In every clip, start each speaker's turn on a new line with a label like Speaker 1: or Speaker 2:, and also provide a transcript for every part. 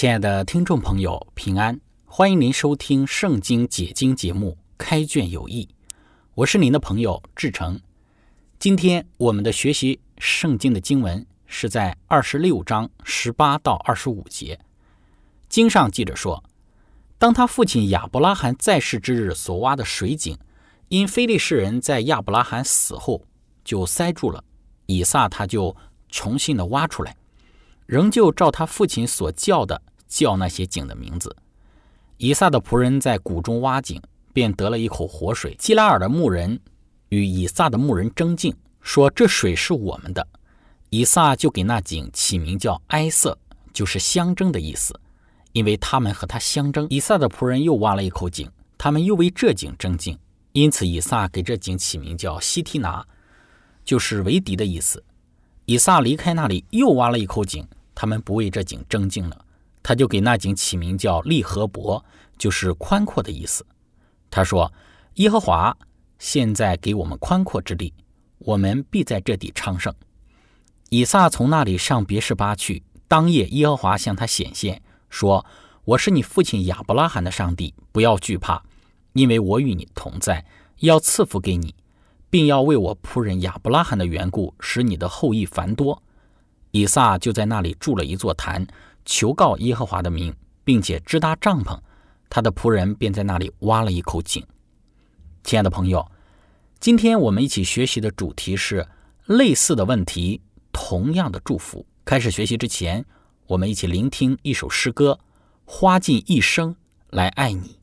Speaker 1: 亲爱的听众朋友，平安！欢迎您收听《圣经解经》节目《开卷有益》，我是您的朋友志成。今天我们的学习圣经的经文是在二十六章十八到二十五节。经上记着说，当他父亲亚伯拉罕在世之日所挖的水井，因非利士人在亚伯拉罕死后就塞住了，以撒他就重新的挖出来，仍旧照他父亲所叫的。叫那些井的名字。以撒的仆人在谷中挖井，便得了一口活水。基拉尔的牧人与以撒的牧人争竞，说：“这水是我们的。”以撒就给那井起名叫埃瑟，就是相争的意思，因为他们和他相争。以撒的仆人又挖了一口井，他们又为这井争竞，因此以撒给这井起名叫西提拿，就是为敌的意思。以撒离开那里，又挖了一口井，他们不为这井争竞了。他就给那井起名叫利和伯，就是宽阔的意思。他说：“耶和华现在给我们宽阔之地，我们必在这地昌盛。”以撒从那里上别是巴去。当夜，耶和华向他显现，说：“我是你父亲亚伯拉罕的上帝，不要惧怕，因为我与你同在，要赐福给你，并要为我仆人亚伯拉罕的缘故，使你的后裔繁多。”以撒就在那里筑了一座坛。求告耶和华的名，并且支搭帐篷，他的仆人便在那里挖了一口井。亲爱的朋友，今天我们一起学习的主题是类似的问题，同样的祝福。开始学习之前，我们一起聆听一首诗歌：花尽一生来爱你。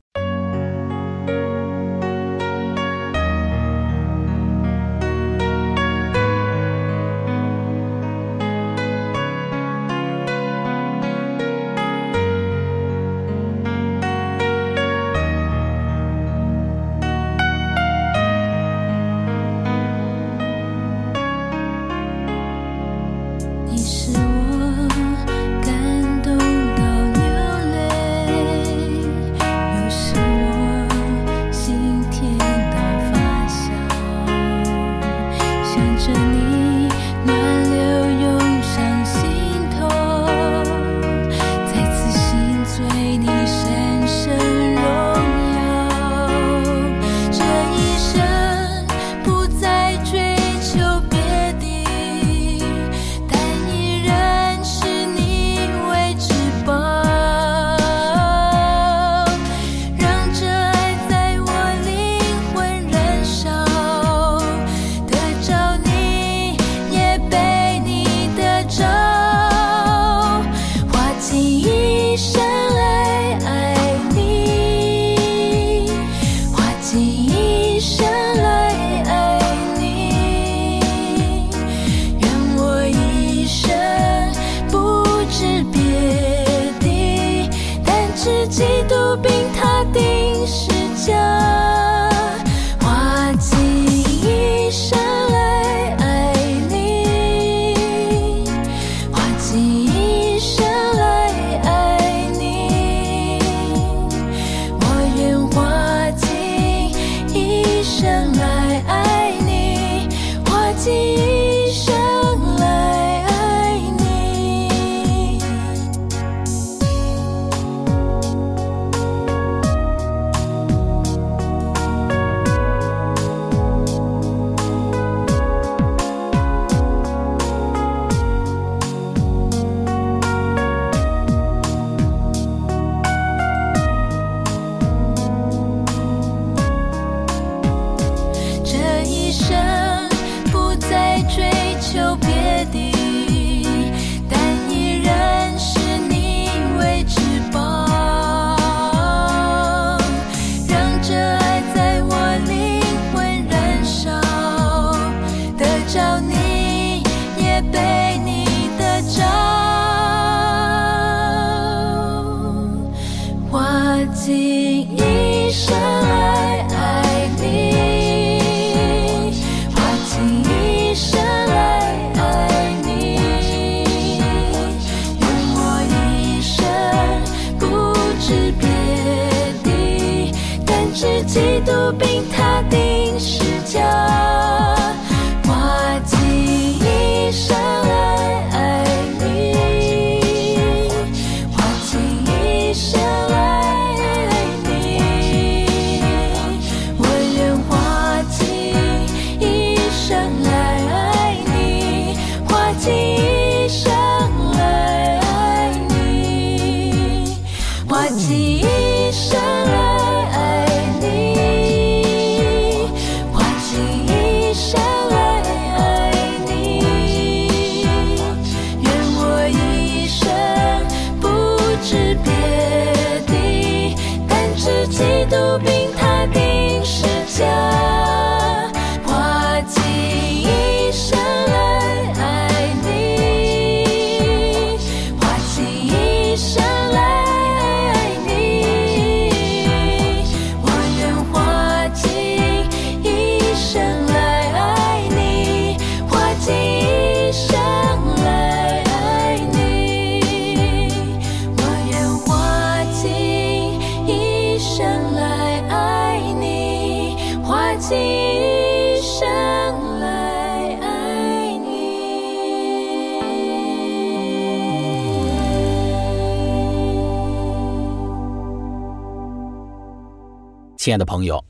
Speaker 1: 亲爱的朋友，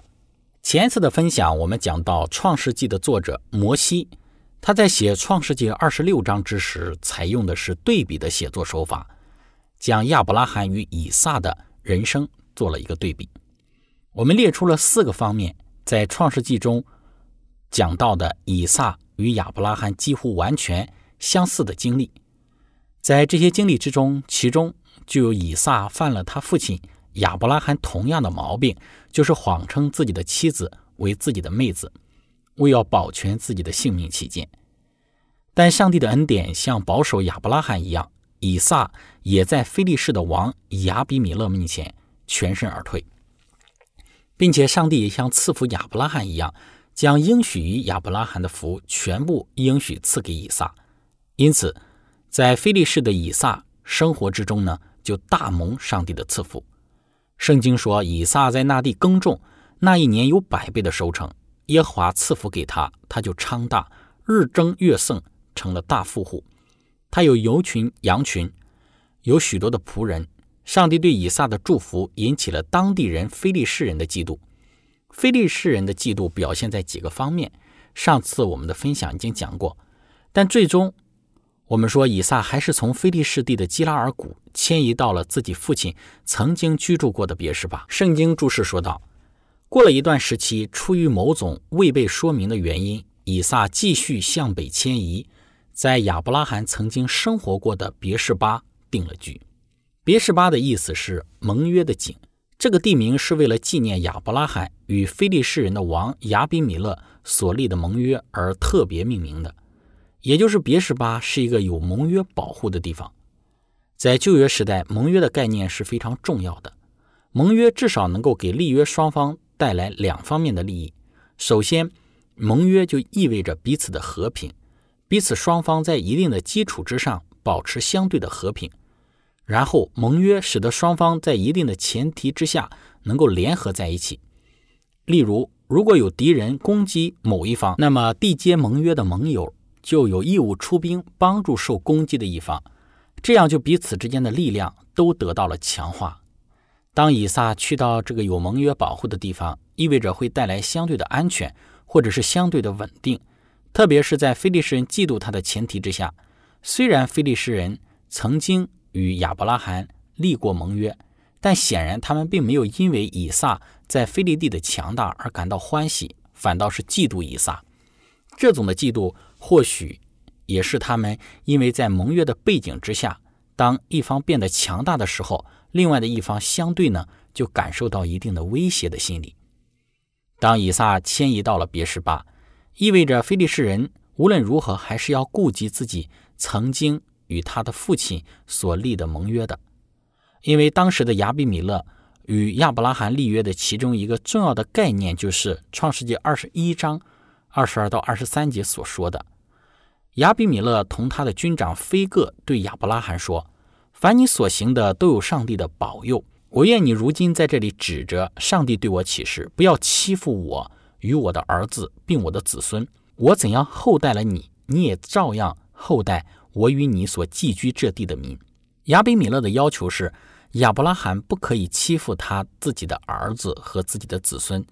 Speaker 1: 前一次的分享，我们讲到《创世纪》的作者摩西，他在写《创世纪》二十六章之时，采用的是对比的写作手法，将亚伯拉罕与以撒的人生做了一个对比。我们列出了四个方面，在《创世纪》中讲到的以撒与亚伯拉罕几乎完全相似的经历。在这些经历之中，其中就有以撒犯了他父亲。亚伯拉罕同样的毛病，就是谎称自己的妻子为自己的妹子，为要保全自己的性命起见。但上帝的恩典像保守亚伯拉罕一样，以撒也在非利士的王亚比米勒面前全身而退，并且上帝也像赐福亚伯拉罕一样，将应许于亚伯拉罕的福全部应许赐给以撒。因此，在非利士的以撒生活之中呢，就大蒙上帝的赐福。圣经说，以撒在那地耕种，那一年有百倍的收成。耶和华赐福给他，他就昌大，日增月盛，成了大富户。他有牛群、羊群，有许多的仆人。上帝对以撒的祝福引起了当地人非利士人的嫉妒。非利士人的嫉妒表现在几个方面，上次我们的分享已经讲过，但最终。我们说，以撒还是从菲利士地的基拉尔谷迁移到了自己父亲曾经居住过的别是巴。圣经注释说道：“过了一段时期，出于某种未被说明的原因，以撒继续向北迁移，在亚伯拉罕曾经生活过的别是巴定了居。别是巴的意思是盟约的井，这个地名是为了纪念亚伯拉罕与非利士人的王亚比米勒所立的盟约而特别命名的。”也就是别什巴是一个有盟约保护的地方，在旧约时代，盟约的概念是非常重要的。盟约至少能够给立约双方带来两方面的利益。首先，盟约就意味着彼此的和平，彼此双方在一定的基础之上保持相对的和平。然后，盟约使得双方在一定的前提之下能够联合在一起。例如，如果有敌人攻击某一方，那么缔结盟约的盟友。就有义务出兵帮助受攻击的一方，这样就彼此之间的力量都得到了强化。当以撒去到这个有盟约保护的地方，意味着会带来相对的安全，或者是相对的稳定。特别是在非利士人嫉妒他的前提之下，虽然非利士人曾经与亚伯拉罕立过盟约，但显然他们并没有因为以撒在非利地的强大而感到欢喜，反倒是嫉妒以撒。这种的嫉妒。或许也是他们因为在盟约的背景之下，当一方变得强大的时候，另外的一方相对呢就感受到一定的威胁的心理。当以撒迁移到了别是巴，意味着非利士人无论如何还是要顾及自己曾经与他的父亲所立的盟约的，因为当时的亚比米勒与亚伯拉罕立约的其中一个重要的概念，就是创世纪二十一章二十二到二十三节所说的：亚比米勒同他的军长菲戈对亚伯拉罕说：“凡你所行的，都有上帝的保佑。我愿你如今在这里指着上帝对我起誓，不要欺负我与我的儿子，并我的子孙。我怎样厚待了你，你也照样厚待我与你所寄居这地的民。”亚比米勒的要求是。亚伯拉罕不可以欺负他自己的儿子和自己的子孙。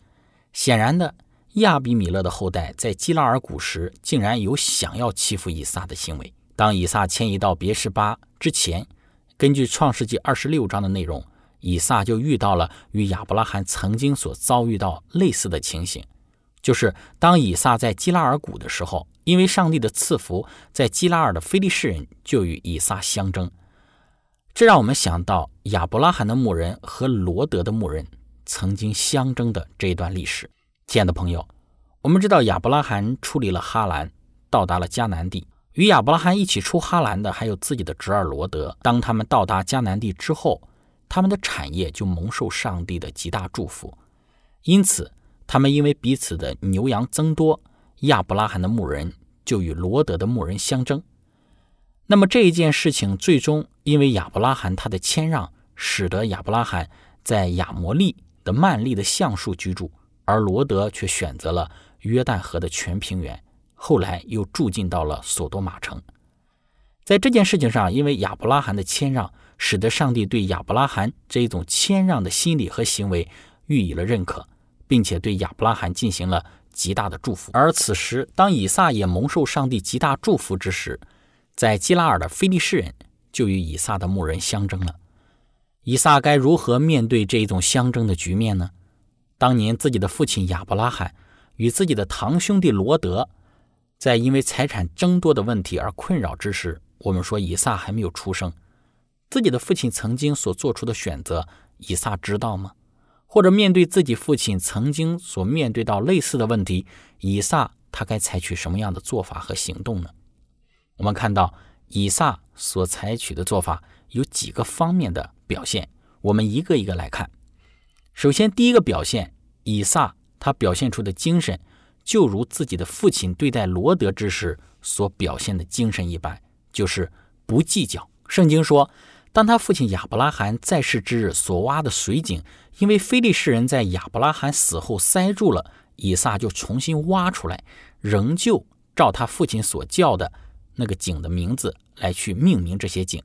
Speaker 1: 显然的，亚比米勒的后代在基拉尔谷时，竟然有想要欺负以撒的行为。当以撒迁移到别是巴之前，根据创世纪二十六章的内容，以撒就遇到了与亚伯拉罕曾经所遭遇到类似的情形，就是当以撒在基拉尔谷的时候，因为上帝的赐福，在基拉尔的非利士人就与以撒相争。这让我们想到亚伯拉罕的牧人和罗德的牧人曾经相争的这一段历史。亲爱的朋友，我们知道亚伯拉罕处理了哈兰，到达了迦南地。与亚伯拉罕一起出哈兰的还有自己的侄儿罗德。当他们到达迦南地之后，他们的产业就蒙受上帝的极大祝福。因此，他们因为彼此的牛羊增多，亚伯拉罕的牧人就与罗德的牧人相争。那么这一件事情最终因为亚伯拉罕他的谦让，使得亚伯拉罕在亚摩利的曼利的橡树居住，而罗德却选择了约旦河的全平原，后来又住进到了索多玛城。在这件事情上，因为亚伯拉罕的谦让，使得上帝对亚伯拉罕这一种谦让的心理和行为予以了认可，并且对亚伯拉罕进行了极大的祝福。而此时，当以撒也蒙受上帝极大祝福之时，在基拉尔的菲利士人就与以撒的牧人相争了。以撒该如何面对这一种相争的局面呢？当年自己的父亲亚伯拉罕与自己的堂兄弟罗德在因为财产争夺的问题而困扰之时，我们说以撒还没有出生。自己的父亲曾经所做出的选择，以撒知道吗？或者面对自己父亲曾经所面对到类似的问题，以撒他该采取什么样的做法和行动呢？我们看到以撒所采取的做法有几个方面的表现，我们一个一个来看。首先，第一个表现，以撒他表现出的精神，就如自己的父亲对待罗德之时所表现的精神一般，就是不计较。圣经说，当他父亲亚伯拉罕在世之日所挖的水井，因为非利士人在亚伯拉罕死后塞住了，以撒就重新挖出来，仍旧照他父亲所叫的。那个井的名字来去命名这些井。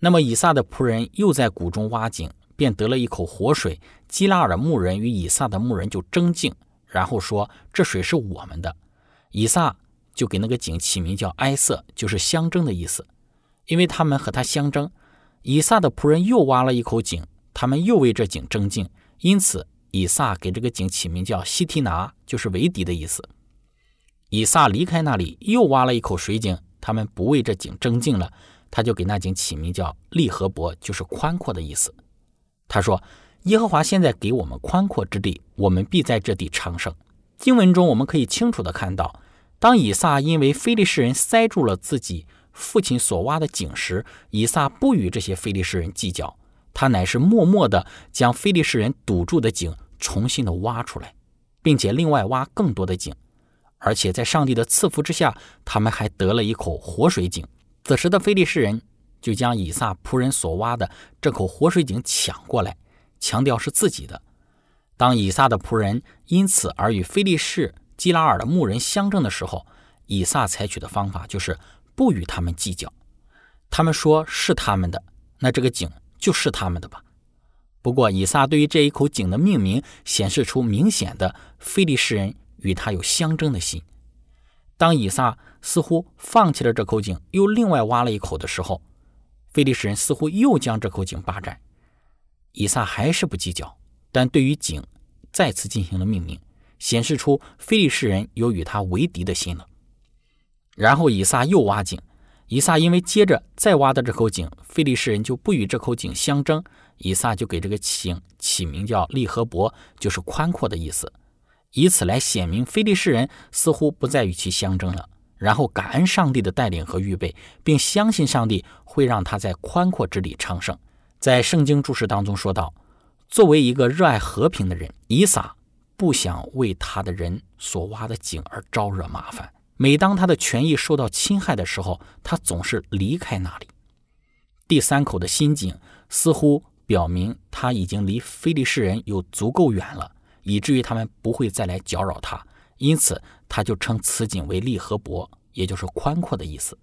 Speaker 1: 那么以撒的仆人又在谷中挖井，便得了一口活水。基拉尔的牧人与以撒的牧人就争竞，然后说：“这水是我们的。”以撒就给那个井起名叫埃瑟，就是相争的意思。因为他们和他相争，以撒的仆人又挖了一口井，他们又为这井争竞，因此以撒给这个井起名叫西提拿，就是为敌的意思。以撒离开那里，又挖了一口水井。他们不为这井争竞了，他就给那井起名叫利和伯，就是宽阔的意思。他说：“耶和华现在给我们宽阔之地，我们必在这地昌盛。”经文中我们可以清楚地看到，当以撒因为非利士人塞住了自己父亲所挖的井时，以撒不与这些非利士人计较，他乃是默默地将非利士人堵住的井重新的挖出来，并且另外挖更多的井。而且在上帝的赐福之下，他们还得了一口活水井。此时的非利士人就将以撒仆人所挖的这口活水井抢过来，强调是自己的。当以撒的仆人因此而与非利士基拉尔的牧人相争的时候，以撒采取的方法就是不与他们计较。他们说是他们的，那这个井就是他们的吧。不过，以撒对于这一口井的命名显示出明显的非利士人。与他有相争的心。当以撒似乎放弃了这口井，又另外挖了一口的时候，菲利士人似乎又将这口井霸占。以撒还是不计较，但对于井再次进行了命名，显示出菲利士人有与他为敌的心了。然后以撒又挖井，以撒因为接着再挖的这口井，菲利士人就不与这口井相争，以撒就给这个井起名叫利和伯，就是宽阔的意思。以此来显明，非利士人似乎不再与其相争了，然后感恩上帝的带领和预备，并相信上帝会让他在宽阔之地昌盛。在圣经注释当中说道：“作为一个热爱和平的人，以撒不想为他的人所挖的井而招惹麻烦。每当他的权益受到侵害的时候，他总是离开那里。第三口的新井似乎表明他已经离非利士人有足够远了，以至于他们不会再来搅扰他。因此，他就称此井为利和伯，也就是宽阔的意思。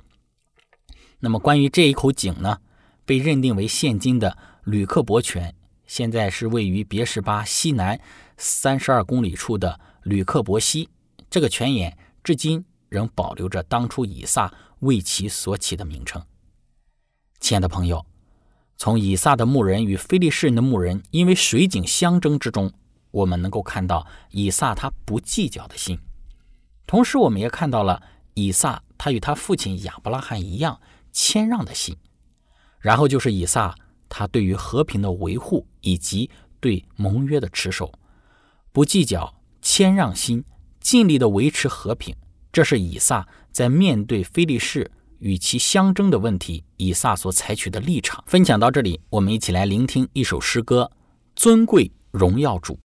Speaker 1: 那么，关于这一口井呢，被认定为现今的吕克伯泉，现在是位于别什巴西南三十二公里处的吕克伯溪。这个泉眼至今仍保留着当初以撒为其所起的名称。亲爱的朋友，从以撒的牧人与非利士人的牧人因为水井相争之中，我们能够看到以撒他不计较的心。同时，我们也看到了以撒他与他父亲亚伯拉罕一样谦让的心。然后就是以撒他对于和平的维护以及对盟约的持守，不计较、谦让心，尽力的维持和平。这是以撒在面对非利士。与其相争的问题，以撒所采取的立场。分享到这里，我们一起来聆听一首诗歌：尊贵荣耀主。
Speaker 2: 尊贵荣耀主。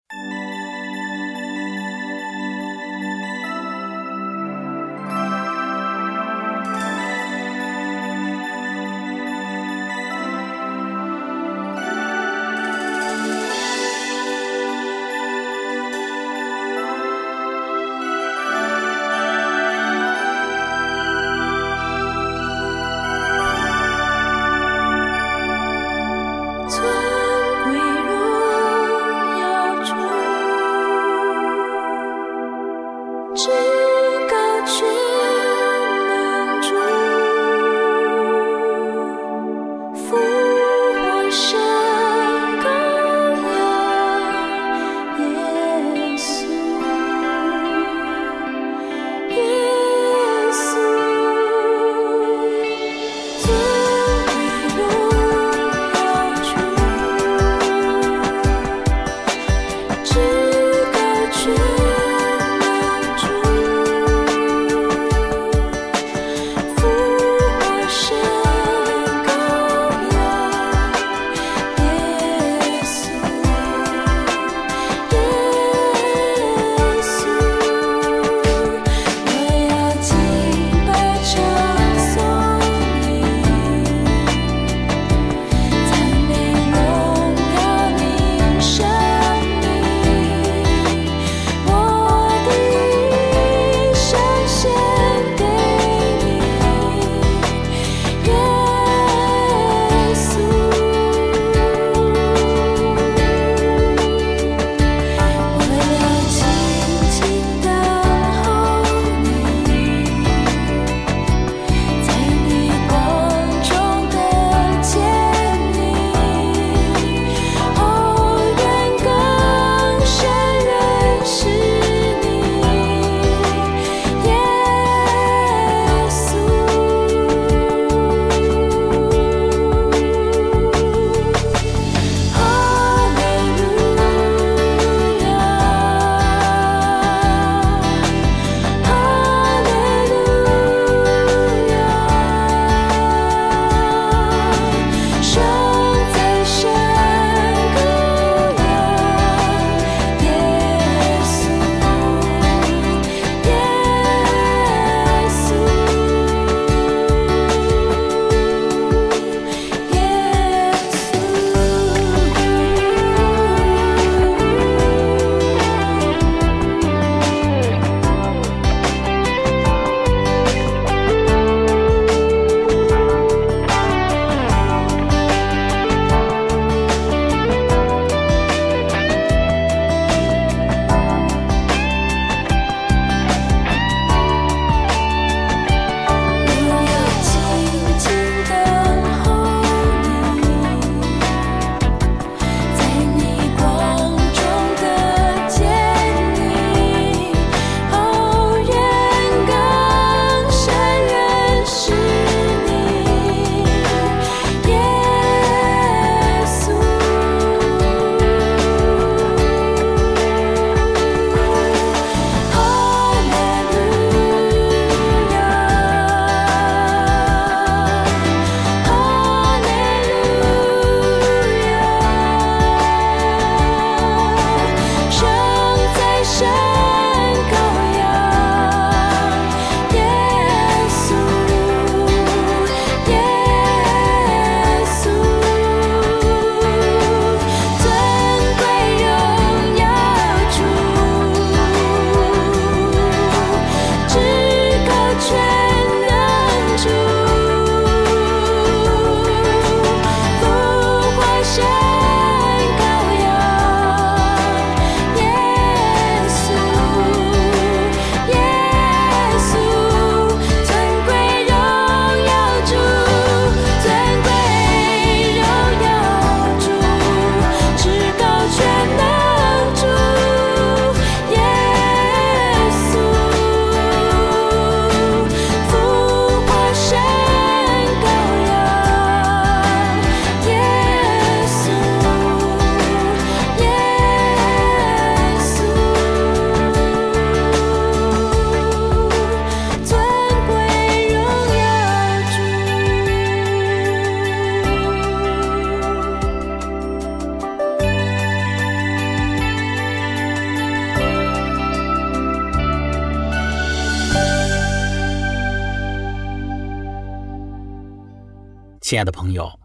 Speaker 1: 亲爱的朋友，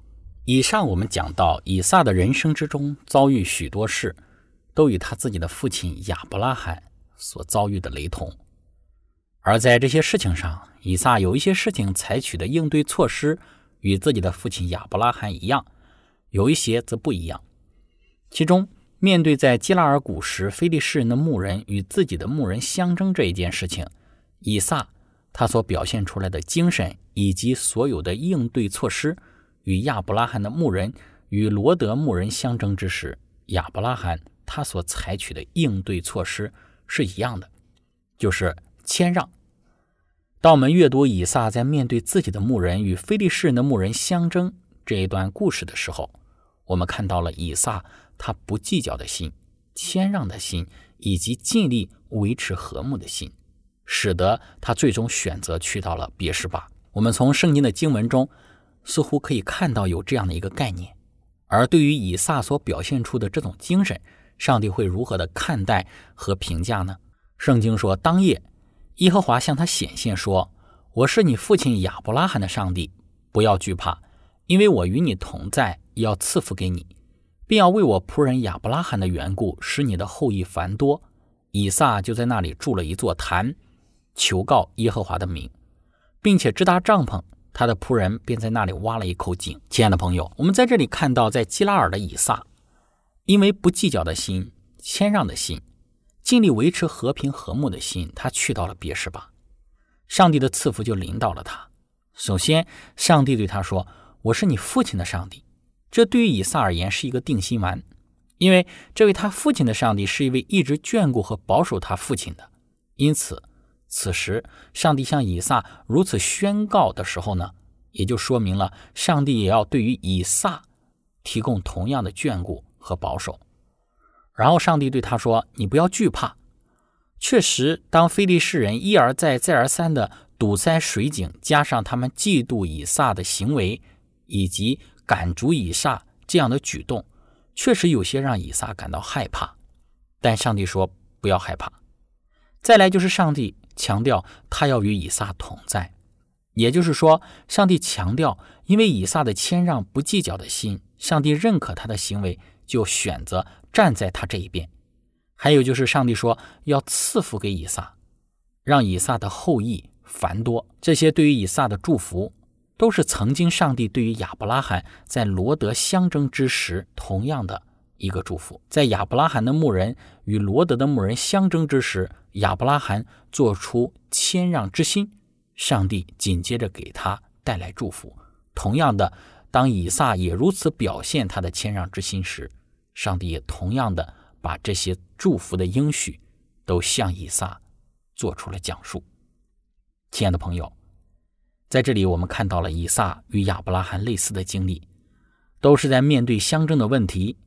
Speaker 1: 以上我们讲到以撒的人生之中遭遇许多事，都与他自己的父亲亚伯拉罕所遭遇的雷同。而在这些事情上，以撒有一些事情采取的应对措施与自己的父亲亚伯拉罕一样，有一些则不一样。其中，面对在基拉尔谷时非利士人的牧人与自己的牧人相争这一件事情，以撒他所表现出来的精神以及所有的应对措施，与亚伯拉罕的牧人与罗德牧人相争之时，亚伯拉罕他所采取的应对措施是一样的，就是谦让。当我们阅读以撒在面对自己的牧人与非利士人的牧人相争这一段故事的时候，我们看到了以撒他不计较的心、谦让的心以及尽力维持和睦的心。使得他最终选择去到了别是巴。我们从圣经的经文中似乎可以看到有这样的一个概念。而对于以撒所表现出的这种精神，上帝会如何的看待和评价呢？圣经说：“当夜，耶和华向他显现，说：‘我是你父亲亚伯拉罕的上帝，不要惧怕，因为我与你同在，要赐福给你，并要为我仆人亚伯拉罕的缘故，使你的后裔繁多。’以撒就在那里筑了一座坛。”求告耶和华的名，并且支搭帐篷，他的仆人便在那里挖了一口井。亲爱的朋友，我们在这里看到，在基拉尔的以撒，因为不计较的心、谦让的心、尽力维持和平和睦的心，他去到了别是巴。上帝的赐福就临到了他。首先，上帝对他说：“我是你父亲的上帝。”这对于以撒而言是一个定心丸，因为这位他父亲的上帝是一位一直眷顾和保守他父亲的，因此。此时，上帝向以撒如此宣告的时候呢，也就说明了上帝也要对于以撒提供同样的眷顾和保守。然后，上帝对他说：“你不要惧怕。”确实，当非利士人一而再、再而三的堵塞水井，加上他们嫉妒以撒的行为以及赶逐以撒这样的举动，确实有些让以撒感到害怕。但上帝说：“不要害怕。”再来就是上帝。强调他要与以撒同在，也就是说，上帝强调，因为以撒的谦让、不计较的心，上帝认可他的行为，就选择站在他这一边。还有就是，上帝说要赐福给以撒，让以撒的后裔繁多。这些对于以撒的祝福，都是曾经上帝对于亚伯拉罕在罗德相争之时同样的。一个祝福，在亚伯拉罕的牧人与罗德的牧人相争之时，亚伯拉罕做出谦让之心，上帝紧接着给他带来祝福。同样的，当以撒也如此表现他的谦让之心时，上帝也同样的把这些祝福的应许都向以撒做出了讲述。亲爱的朋友，在这里我们看到了以撒与亚伯拉罕类似的经历，都是在面对相争的问题。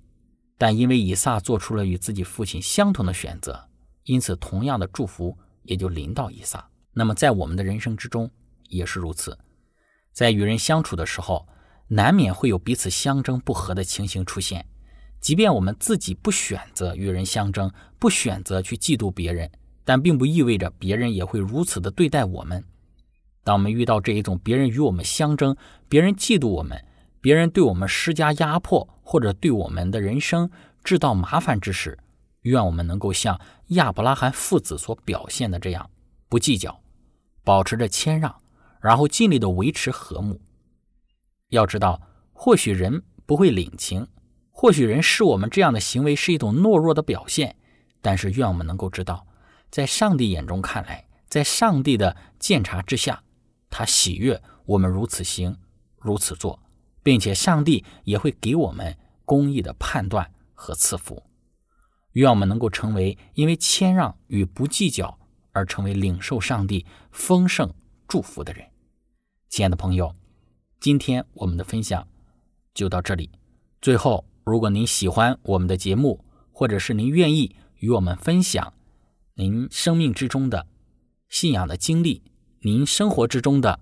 Speaker 1: 但因为以撒做出了与自己父亲相同的选择，因此同样的祝福也就临到以撒。那么在我们的人生之中也是如此，在与人相处的时候，难免会有彼此相争不和的情形出现。即便我们自己不选择与人相争，不选择去嫉妒别人，但并不意味着别人也会如此的对待我们。当我们遇到这一种别人与我们相争，别人嫉妒我们。别人对我们施加压迫，或者对我们的人生制造麻烦之时，愿我们能够像亚伯拉罕父子所表现的这样，不计较，保持着谦让，然后尽力的维持和睦。要知道，或许人不会领情，或许人视我们这样的行为是一种懦弱的表现，但是愿我们能够知道，在上帝眼中看来，在上帝的鉴察之下，他喜悦我们如此行，如此做。并且上帝也会给我们公义的判断和赐福，愿我们能够成为因为谦让与不计较而成为领受上帝丰盛祝福的人。亲爱的朋友，今天我们的分享就到这里。最后，如果您喜欢我们的节目，或者是您愿意与我们分享您生命之中的信仰的经历，您生活之中的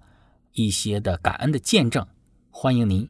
Speaker 1: 一些的感恩的见证。欢迎您